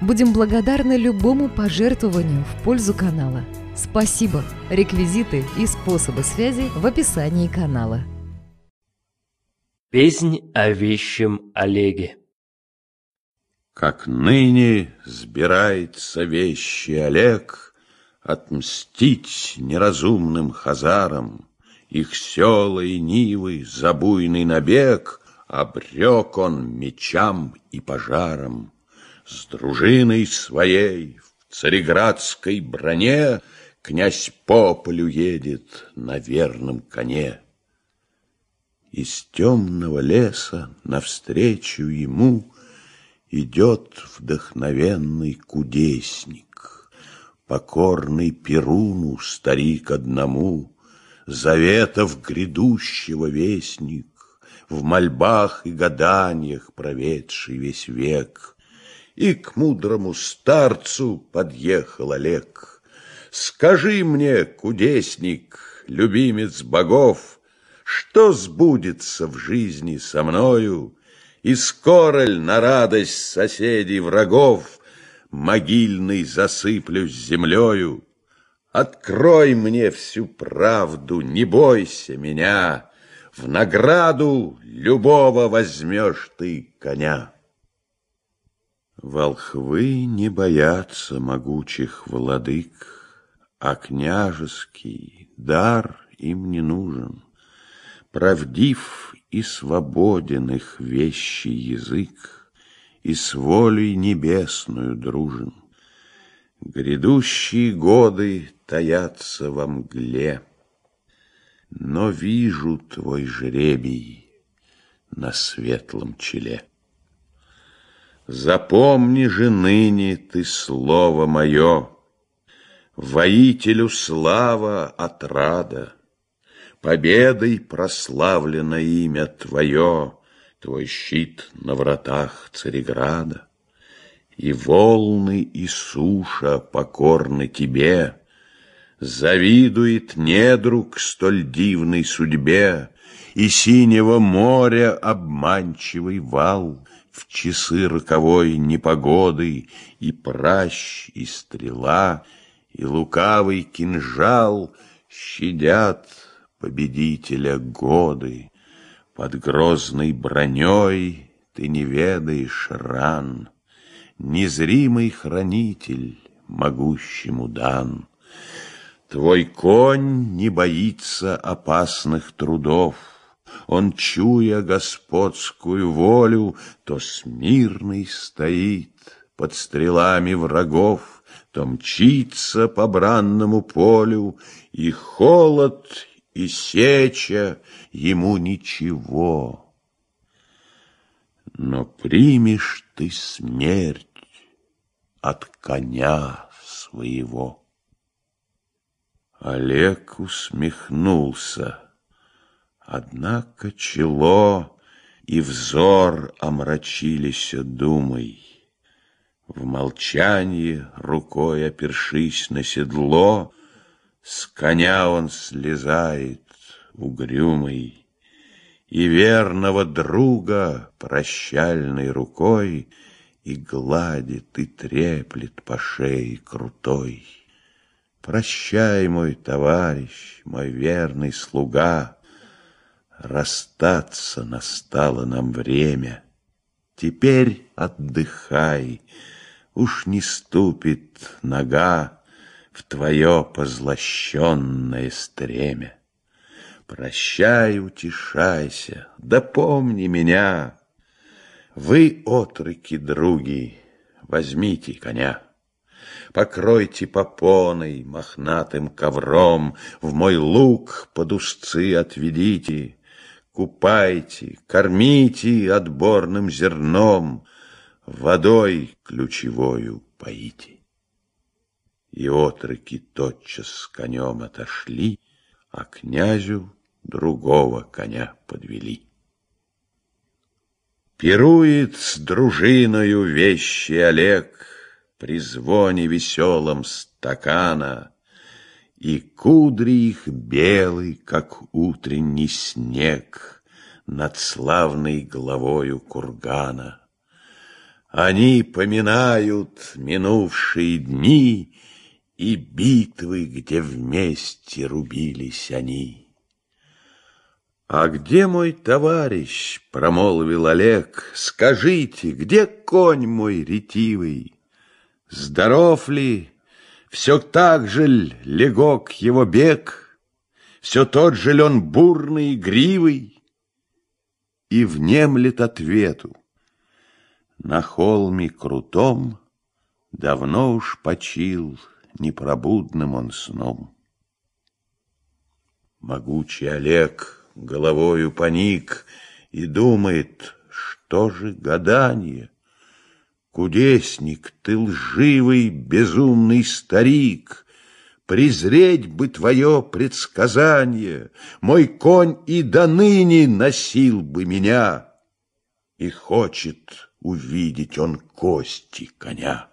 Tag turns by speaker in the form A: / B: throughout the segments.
A: Будем благодарны любому пожертвованию в пользу канала. Спасибо! Реквизиты и способы связи в описании канала.
B: Песнь о вещем Олеге
C: Как ныне сбирается вещи Олег Отмстить неразумным хазарам, Их села и нивы за буйный набег Обрек он мечам и пожарам. С дружиной своей в цареградской броне Князь по полю едет на верном коне. Из темного леса навстречу ему Идет вдохновенный кудесник, Покорный Перуну старик одному, Заветов грядущего вестник, В мольбах и гаданиях проведший весь век — и к мудрому старцу подъехал Олег. Скажи мне, кудесник, любимец богов, Что сбудется в жизни со мною, И скоро ль на радость соседей врагов Могильный засыплюсь землею? Открой мне всю правду, не бойся меня, В награду любого возьмешь ты коня. Волхвы не боятся могучих владык, А княжеский дар им не нужен. Правдив и свободен их вещий язык, И с волей небесную дружен. Грядущие годы таятся во мгле, Но вижу твой жребий на светлом челе. Запомни же ныне ты слово мое, Воителю слава отрада, Победой прославлено имя твое, Твой щит на вратах Цареграда. И волны, и суша покорны тебе, Завидует недруг столь дивной судьбе, И синего моря обманчивый вал — в часы роковой непогоды И пращ, и стрела, и лукавый кинжал Щадят победителя годы. Под грозной броней ты не ведаешь ран, Незримый хранитель могущему дан. Твой конь не боится опасных трудов, он, чуя господскую волю, То смирный стоит под стрелами врагов, То мчится по бранному полю, И холод, и сеча ему ничего. Но примешь ты смерть от коня своего. Олег усмехнулся. Однако чело и взор омрачились думой. В молчании, рукой опершись на седло, С коня он слезает угрюмый, И верного друга прощальной рукой И гладит, и треплет по шее крутой. Прощай, мой товарищ, мой верный слуга, Расстаться настало нам время. Теперь отдыхай, уж не ступит нога В твое позлощенное стремя. Прощай, утешайся, да помни меня. Вы, отроки, други, возьмите коня. Покройте попоной, мохнатым ковром, В мой луг под узцы отведите, Купайте, кормите отборным зерном, Водой ключевою поите. И отроки тотчас с конем отошли, А князю другого коня подвели. Пирует с дружиною вещи Олег При звоне веселом стакана, И кудри их белый, как утренний снег Над славной головою кургана. Они поминают минувшие дни И битвы, где вместе рубились они. «А где мой товарищ?» — промолвил Олег. «Скажите, где конь мой ретивый? Здоров ли? Все так же ль легок его бег? Все тот же ли он бурный и гривый?» И внемлет ответу. На холме крутом Давно уж почил непробудным он сном. Могучий Олег — головою поник и думает, что же гадание? Кудесник, ты лживый, безумный старик, Презреть бы твое предсказание, Мой конь и до ныне носил бы меня, И хочет увидеть он кости коня.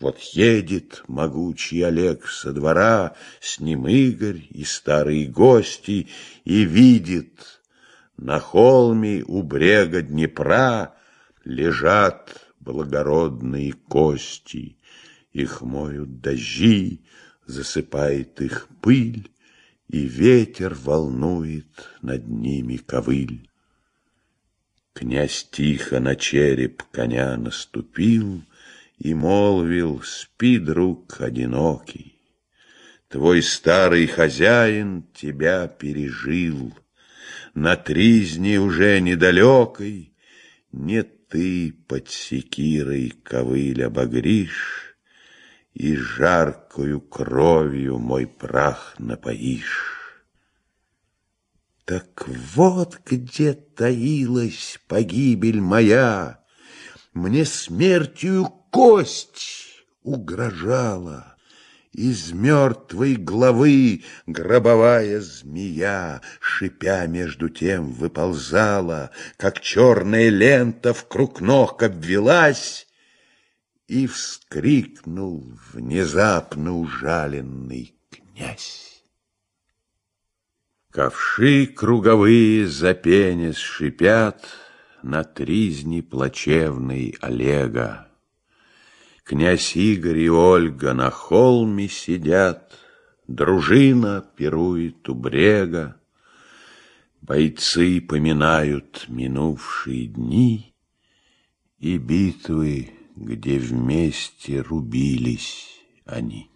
C: Вот едет могучий Олег со двора, С ним Игорь и старые гости, И видит, на холме у брега Днепра Лежат благородные кости, Их моют дожди, засыпает их пыль, И ветер волнует над ними ковыль. Князь тихо на череп коня наступил, и молвил, спи, друг одинокий, Твой старый хозяин тебя пережил, На тризне уже недалекой Не ты под секирой ковыль обогришь И жаркою кровью мой прах напоишь. Так вот где таилась погибель моя, Мне смертью кость угрожала. Из мертвой головы гробовая змея, Шипя между тем, выползала, Как черная лента вкруг ног обвелась, И вскрикнул внезапно ужаленный князь. Ковши круговые за пенис шипят На тризни плачевной Олега. Князь Игорь и Ольга на холме сидят, Дружина пирует у брега, Бойцы поминают минувшие дни И битвы, где вместе рубились они.